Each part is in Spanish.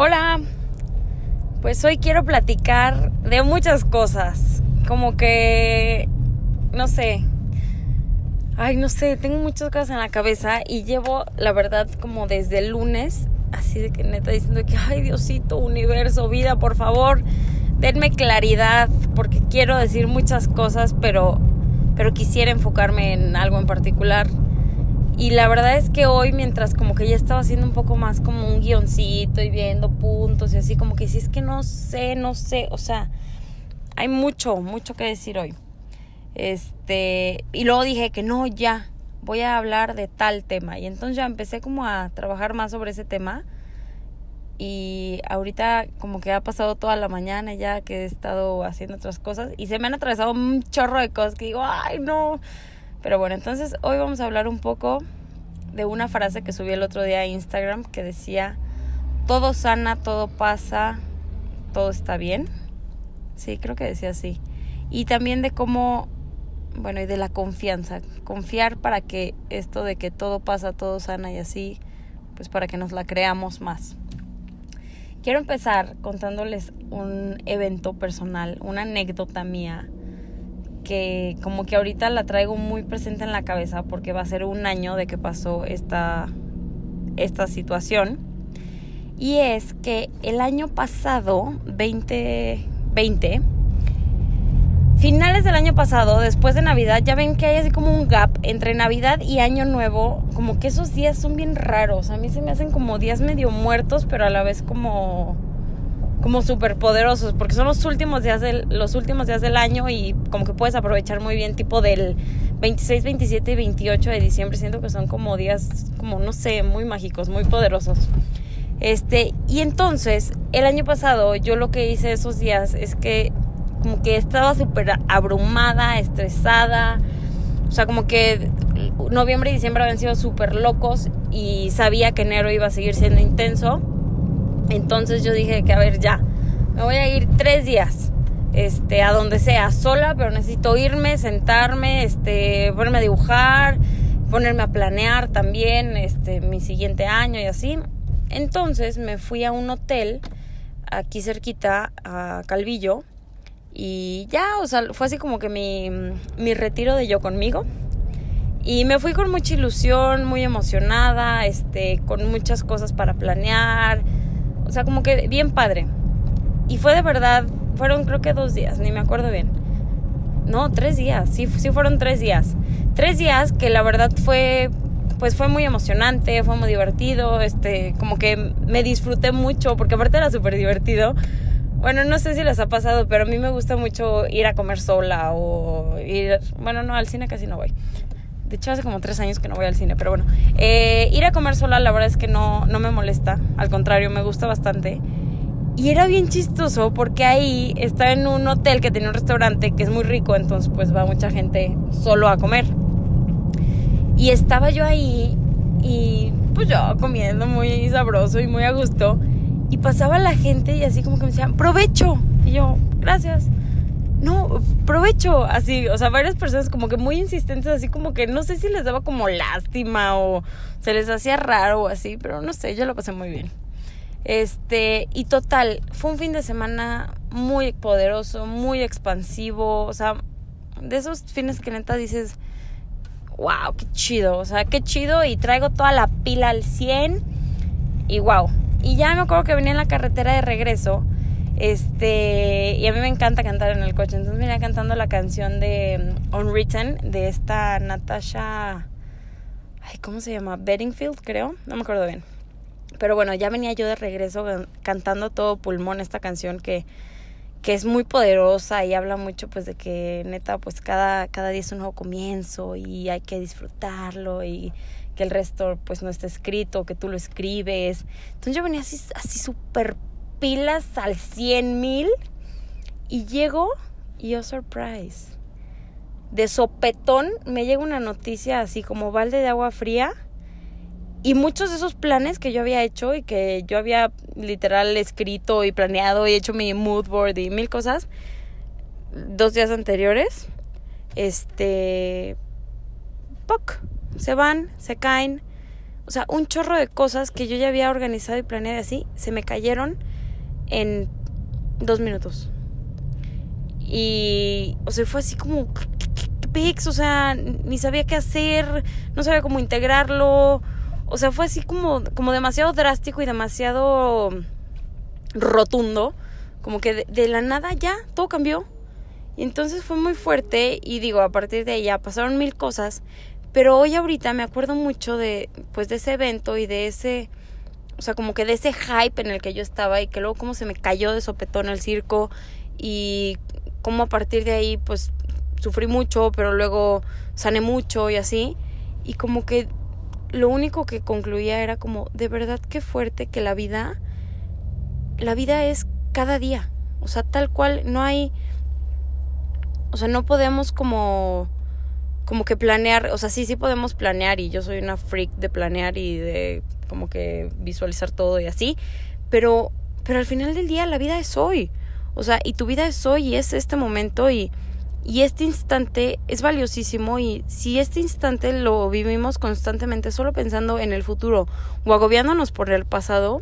Hola, pues hoy quiero platicar de muchas cosas, como que, no sé, ay, no sé, tengo muchas cosas en la cabeza y llevo, la verdad, como desde el lunes, así de que neta diciendo que, ay, Diosito, universo, vida, por favor, denme claridad, porque quiero decir muchas cosas, pero, pero quisiera enfocarme en algo en particular. Y la verdad es que hoy, mientras como que ya estaba haciendo un poco más como un guioncito y viendo puntos y así, como que si es que no sé, no sé, o sea, hay mucho, mucho que decir hoy. Este, y luego dije que no, ya, voy a hablar de tal tema. Y entonces ya empecé como a trabajar más sobre ese tema. Y ahorita como que ha pasado toda la mañana ya que he estado haciendo otras cosas y se me han atravesado un chorro de cosas que digo, ay no, pero bueno, entonces hoy vamos a hablar un poco de una frase que subí el otro día a Instagram que decía, todo sana, todo pasa, todo está bien. Sí, creo que decía así. Y también de cómo, bueno, y de la confianza. Confiar para que esto de que todo pasa, todo sana y así, pues para que nos la creamos más. Quiero empezar contándoles un evento personal, una anécdota mía que como que ahorita la traigo muy presente en la cabeza porque va a ser un año de que pasó esta, esta situación. Y es que el año pasado, 2020, finales del año pasado, después de Navidad, ya ven que hay así como un gap entre Navidad y Año Nuevo, como que esos días son bien raros. A mí se me hacen como días medio muertos, pero a la vez como como súper poderosos porque son los últimos días del los últimos días del año y como que puedes aprovechar muy bien tipo del 26, 27 y 28 de diciembre. Siento que son como días como no sé, muy mágicos, muy poderosos. Este, y entonces el año pasado yo lo que hice esos días es que como que estaba súper abrumada, estresada, o sea, como que noviembre y diciembre habían sido súper locos y sabía que enero iba a seguir siendo intenso entonces yo dije que a ver ya, me voy a ir tres días, este, a donde sea, sola, pero necesito irme, sentarme, este, ponerme a dibujar, ponerme a planear también, este, mi siguiente año y así. Entonces me fui a un hotel aquí cerquita a Calvillo y ya, o sea, fue así como que mi, mi retiro de yo conmigo. Y me fui con mucha ilusión, muy emocionada, este, con muchas cosas para planear, o sea, como que bien padre. Y fue de verdad, fueron creo que dos días, ni me acuerdo bien. No, tres días, sí, sí fueron tres días. Tres días que la verdad fue, pues fue muy emocionante, fue muy divertido, este, como que me disfruté mucho, porque aparte era súper divertido. Bueno, no sé si les ha pasado, pero a mí me gusta mucho ir a comer sola o ir, bueno, no, al cine casi no voy. De hecho, hace como tres años que no voy al cine, pero bueno. Eh, ir a comer sola, la verdad es que no, no me molesta. Al contrario, me gusta bastante. Y era bien chistoso porque ahí estaba en un hotel que tenía un restaurante que es muy rico, entonces pues va mucha gente solo a comer. Y estaba yo ahí y pues yo comiendo muy sabroso y muy a gusto. Y pasaba la gente y así como que me decían, provecho. Y yo, gracias no, provecho, así, o sea, varias personas como que muy insistentes, así como que no sé si les daba como lástima o se les hacía raro o así, pero no sé, yo lo pasé muy bien. Este, y total, fue un fin de semana muy poderoso, muy expansivo, o sea, de esos fines que neta dices, wow, qué chido, o sea, qué chido y traigo toda la pila al 100 y wow. Y ya me acuerdo que venía en la carretera de regreso este, y a mí me encanta cantar en el coche. Entonces venía cantando la canción de um, Unwritten de esta Natasha. Ay, ¿cómo se llama? Bedingfield, creo. No me acuerdo bien. Pero bueno, ya venía yo de regreso cantando todo pulmón esta canción que, que es muy poderosa y habla mucho pues de que neta pues cada, cada día es un nuevo comienzo y hay que disfrutarlo y que el resto pues no está escrito, que tú lo escribes. Entonces yo venía así así pilas al 100 mil y llego y oh surprise. De sopetón me llega una noticia así como balde de agua fría y muchos de esos planes que yo había hecho y que yo había literal escrito y planeado y hecho mi mood board y mil cosas dos días anteriores, este, ¡poc! se van, se caen. O sea, un chorro de cosas que yo ya había organizado y planeado así, se me cayeron en dos minutos. Y, o sea, fue así como, ¿qué, O sea, ni sabía qué hacer, no sabía cómo integrarlo. O sea, fue así como, como demasiado drástico y demasiado rotundo. Como que de, la nada ya todo cambió. Y entonces fue muy fuerte y digo, a partir de ya pasaron mil cosas. Pero hoy ahorita me acuerdo mucho de, pues, de ese evento y de ese, o sea, como que de ese hype en el que yo estaba y que luego como se me cayó de sopetón el circo y como a partir de ahí pues sufrí mucho, pero luego sané mucho y así. Y como que lo único que concluía era como, de verdad qué fuerte que la vida, la vida es cada día. O sea, tal cual, no hay, o sea, no podemos como, como que planear, o sea, sí, sí podemos planear y yo soy una freak de planear y de como que visualizar todo y así, pero, pero al final del día la vida es hoy. O sea, y tu vida es hoy y es este momento y, y este instante es valiosísimo y si este instante lo vivimos constantemente solo pensando en el futuro o agobiándonos por el pasado,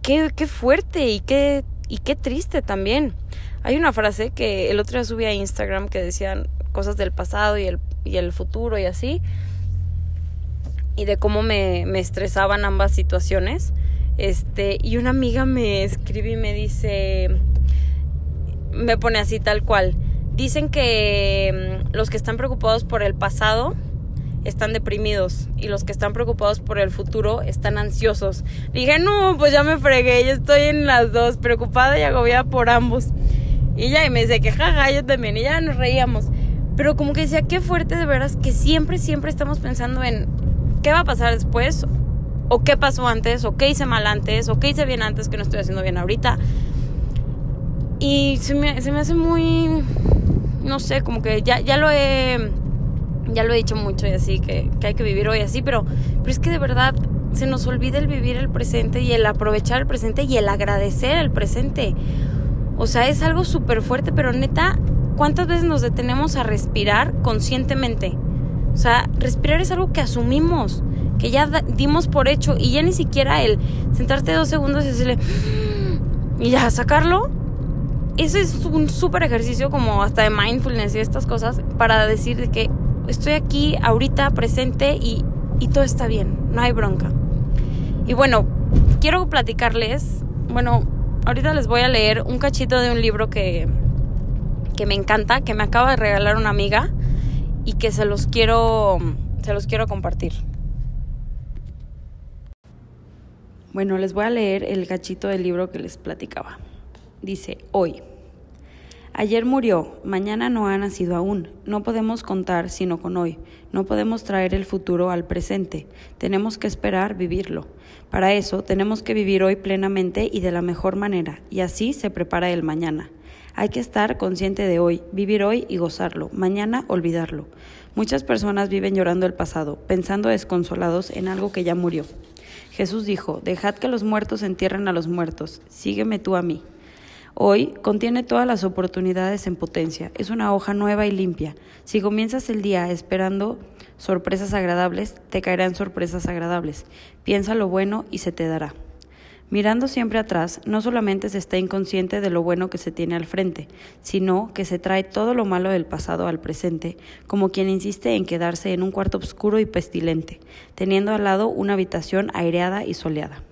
qué, qué, fuerte y qué, y qué triste también. Hay una frase que el otro día subí a Instagram que decían cosas del pasado y el, y el futuro y así, y de cómo me, me estresaban ambas situaciones. Este, y una amiga me escribe y me dice, me pone así tal cual. Dicen que mm, los que están preocupados por el pasado están deprimidos y los que están preocupados por el futuro están ansiosos. Dije, no, pues ya me fregué, yo estoy en las dos, preocupada y agobiada por ambos. Y ya, y me dice que jaja, yo también, y ya nos reíamos. Pero como que decía, qué fuerte de veras que siempre, siempre estamos pensando en qué va a pasar después o qué pasó antes, o qué hice mal antes, o qué hice bien antes que no estoy haciendo bien ahorita. Y se me, se me hace muy, no sé, como que ya, ya lo he, ya lo he dicho mucho y así, que, que hay que vivir hoy así, pero, pero es que de verdad se nos olvida el vivir el presente y el aprovechar el presente y el agradecer el presente. O sea, es algo súper fuerte, pero neta, ¿cuántas veces nos detenemos a respirar conscientemente? O sea, respirar es algo que asumimos que ya dimos por hecho y ya ni siquiera el sentarte dos segundos y decirle y ya sacarlo. Eso es un súper ejercicio como hasta de mindfulness y estas cosas para decir que estoy aquí ahorita presente y, y todo está bien, no hay bronca. Y bueno, quiero platicarles, bueno, ahorita les voy a leer un cachito de un libro que, que me encanta, que me acaba de regalar una amiga y que se los quiero, se los quiero compartir. Bueno, les voy a leer el cachito del libro que les platicaba. Dice, hoy. Ayer murió, mañana no ha nacido aún. No podemos contar sino con hoy. No podemos traer el futuro al presente. Tenemos que esperar vivirlo. Para eso tenemos que vivir hoy plenamente y de la mejor manera, y así se prepara el mañana. Hay que estar consciente de hoy, vivir hoy y gozarlo, mañana olvidarlo. Muchas personas viven llorando el pasado, pensando desconsolados en algo que ya murió. Jesús dijo, dejad que los muertos entierren a los muertos, sígueme tú a mí. Hoy contiene todas las oportunidades en potencia, es una hoja nueva y limpia. Si comienzas el día esperando sorpresas agradables, te caerán sorpresas agradables. Piensa lo bueno y se te dará. Mirando siempre atrás, no solamente se está inconsciente de lo bueno que se tiene al frente, sino que se trae todo lo malo del pasado al presente, como quien insiste en quedarse en un cuarto oscuro y pestilente, teniendo al lado una habitación aireada y soleada.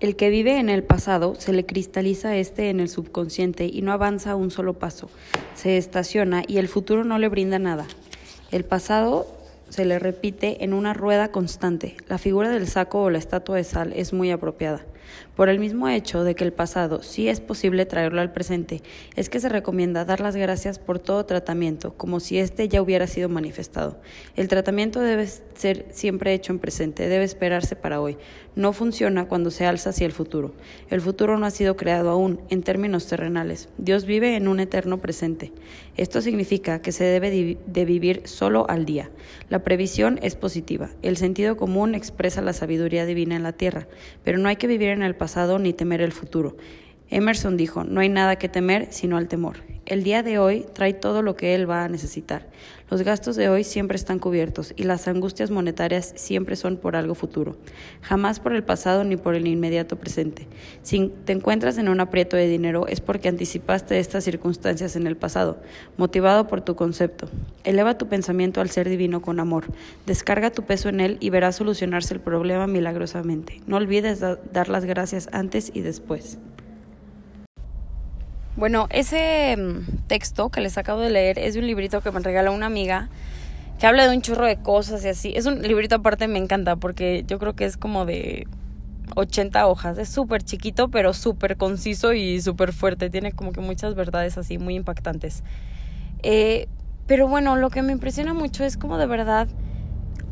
El que vive en el pasado se le cristaliza este en el subconsciente y no avanza un solo paso, se estaciona y el futuro no le brinda nada. El pasado se le repite en una rueda constante. La figura del saco o la estatua de sal es muy apropiada. Por el mismo hecho de que el pasado sí es posible traerlo al presente, es que se recomienda dar las gracias por todo tratamiento, como si éste ya hubiera sido manifestado. El tratamiento debe ser siempre hecho en presente, debe esperarse para hoy. No funciona cuando se alza hacia el futuro. El futuro no ha sido creado aún, en términos terrenales. Dios vive en un eterno presente. Esto significa que se debe de vivir solo al día. La previsión es positiva. El sentido común expresa la sabiduría divina en la tierra, pero no hay que vivir en el pasado ni temer el futuro. Emerson dijo, no hay nada que temer sino al temor. El día de hoy trae todo lo que él va a necesitar. Los gastos de hoy siempre están cubiertos y las angustias monetarias siempre son por algo futuro, jamás por el pasado ni por el inmediato presente. Si te encuentras en un aprieto de dinero es porque anticipaste estas circunstancias en el pasado, motivado por tu concepto. Eleva tu pensamiento al ser divino con amor, descarga tu peso en él y verás solucionarse el problema milagrosamente. No olvides dar las gracias antes y después. Bueno, ese mm, texto que les acabo de leer es de un librito que me regaló una amiga que habla de un churro de cosas y así. Es un librito aparte, me encanta porque yo creo que es como de 80 hojas. Es súper chiquito, pero súper conciso y súper fuerte. Tiene como que muchas verdades así muy impactantes. Eh, pero bueno, lo que me impresiona mucho es como de verdad,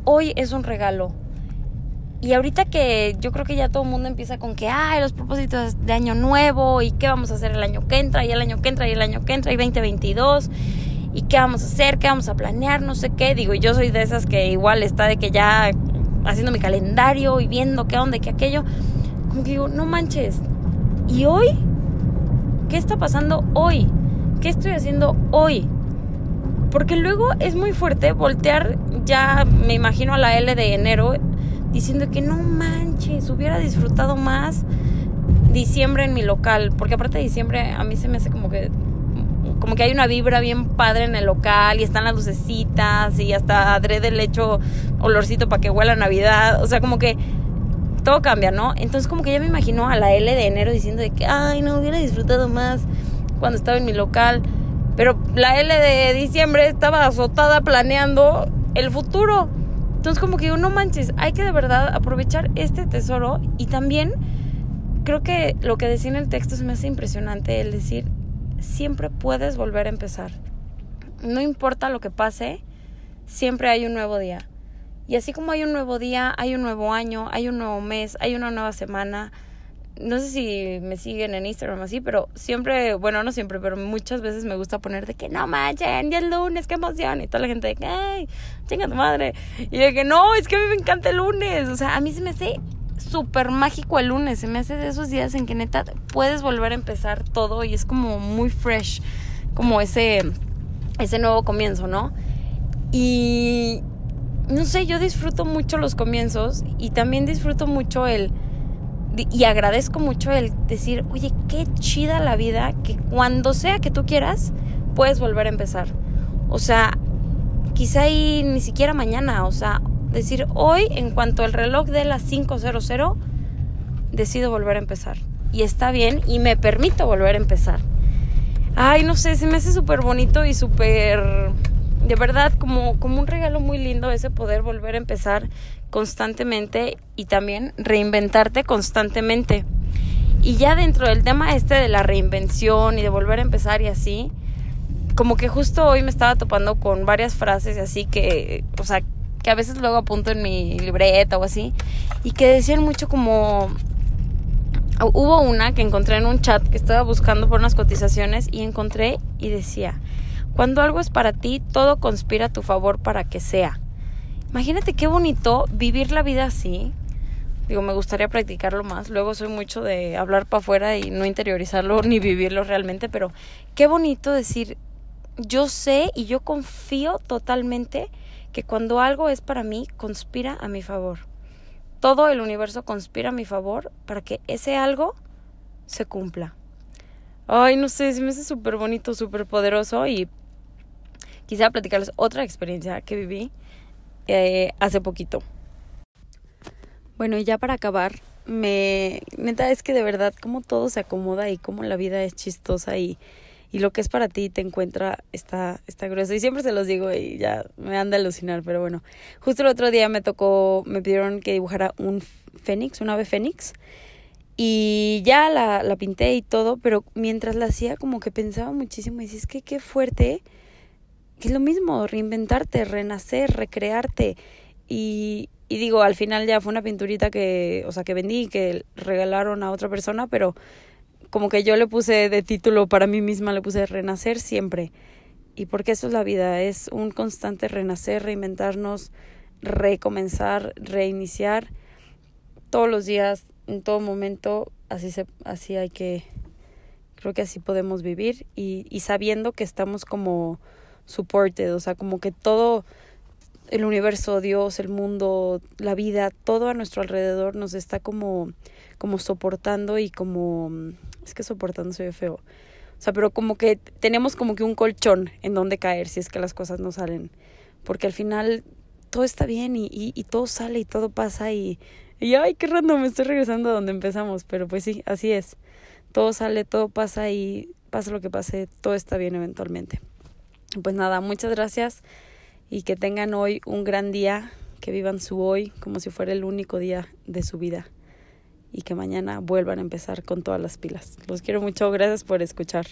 hoy es un regalo. Y ahorita que yo creo que ya todo el mundo empieza con que, ay, los propósitos de año nuevo y qué vamos a hacer el año que entra y el año que entra y el año que entra y 2022 y qué vamos a hacer, qué vamos a planear, no sé qué. Digo, yo soy de esas que igual está de que ya haciendo mi calendario y viendo qué onda, qué aquello. Como que digo, no manches. ¿Y hoy? ¿Qué está pasando hoy? ¿Qué estoy haciendo hoy? Porque luego es muy fuerte voltear, ya me imagino a la L de enero diciendo que no manches, hubiera disfrutado más diciembre en mi local, porque aparte de diciembre a mí se me hace como que como que hay una vibra bien padre en el local y están las lucecitas y hasta adrede le echo olorcito para que huela Navidad, o sea, como que todo cambia, ¿no? Entonces como que ya me imagino a la L de enero diciendo de que, ay, no hubiera disfrutado más cuando estaba en mi local, pero la L de diciembre estaba azotada planeando el futuro. Entonces como que digo, no manches, hay que de verdad aprovechar este tesoro y también creo que lo que decía en el texto se me hace impresionante, el decir, siempre puedes volver a empezar. No importa lo que pase, siempre hay un nuevo día. Y así como hay un nuevo día, hay un nuevo año, hay un nuevo mes, hay una nueva semana, no sé si me siguen en Instagram así, pero siempre, bueno, no siempre, pero muchas veces me gusta poner de que no manchen, ya es lunes, qué emoción. Y toda la gente de que, ay, chinga tu madre. Y de que no, es que a mí me encanta el lunes. O sea, a mí se me hace súper mágico el lunes. Se me hace de esos días en que neta puedes volver a empezar todo y es como muy fresh, como ese, ese nuevo comienzo, ¿no? Y no sé, yo disfruto mucho los comienzos y también disfruto mucho el y agradezco mucho el decir, oye, qué chida la vida, que cuando sea que tú quieras, puedes volver a empezar. O sea, quizá y ni siquiera mañana, o sea, decir, hoy, en cuanto el reloj de las 5.00, decido volver a empezar. Y está bien y me permito volver a empezar. Ay, no sé, se me hace súper bonito y súper de verdad como, como un regalo muy lindo ese poder volver a empezar constantemente y también reinventarte constantemente. Y ya dentro del tema este de la reinvención y de volver a empezar y así, como que justo hoy me estaba topando con varias frases así que, o sea, que a veces luego apunto en mi libreta o así, y que decían mucho como... Hubo una que encontré en un chat que estaba buscando por unas cotizaciones y encontré y decía, cuando algo es para ti, todo conspira a tu favor para que sea. Imagínate qué bonito vivir la vida así. Digo, me gustaría practicarlo más. Luego soy mucho de hablar para afuera y no interiorizarlo ni vivirlo realmente, pero qué bonito decir, yo sé y yo confío totalmente que cuando algo es para mí, conspira a mi favor. Todo el universo conspira a mi favor para que ese algo se cumpla. Ay, no sé, se me hace súper bonito, súper poderoso y quisiera platicarles otra experiencia que viví eh, hace poquito. Bueno, y ya para acabar, me neta es que de verdad como todo se acomoda y como la vida es chistosa y, y lo que es para ti te encuentra está, está grueso. Y siempre se los digo y ya me anda a alucinar, pero bueno. Justo el otro día me tocó, me pidieron que dibujara un fénix, un ave fénix. Y ya la, la pinté y todo, pero mientras la hacía como que pensaba muchísimo y decía, es que qué fuerte que es lo mismo, reinventarte, renacer, recrearte. Y, y digo, al final ya fue una pinturita que, o sea, que vendí, que regalaron a otra persona, pero como que yo le puse de título para mí misma, le puse renacer siempre. Y porque eso es la vida, es un constante renacer, reinventarnos, recomenzar, reiniciar todos los días, en todo momento, así se así hay que Creo que así podemos vivir y, y sabiendo que estamos como supported, o sea, como que todo el universo, Dios, el mundo, la vida, todo a nuestro alrededor nos está como, como soportando y como, es que soportando se ve feo, o sea, pero como que tenemos como que un colchón en donde caer si es que las cosas no salen, porque al final todo está bien y, y, y todo sale y todo pasa y, y ay, qué random, me estoy regresando a donde empezamos, pero pues sí, así es, todo sale, todo pasa y pasa lo que pase, todo está bien eventualmente. Pues nada, muchas gracias y que tengan hoy un gran día, que vivan su hoy como si fuera el único día de su vida y que mañana vuelvan a empezar con todas las pilas. Los quiero mucho, gracias por escuchar.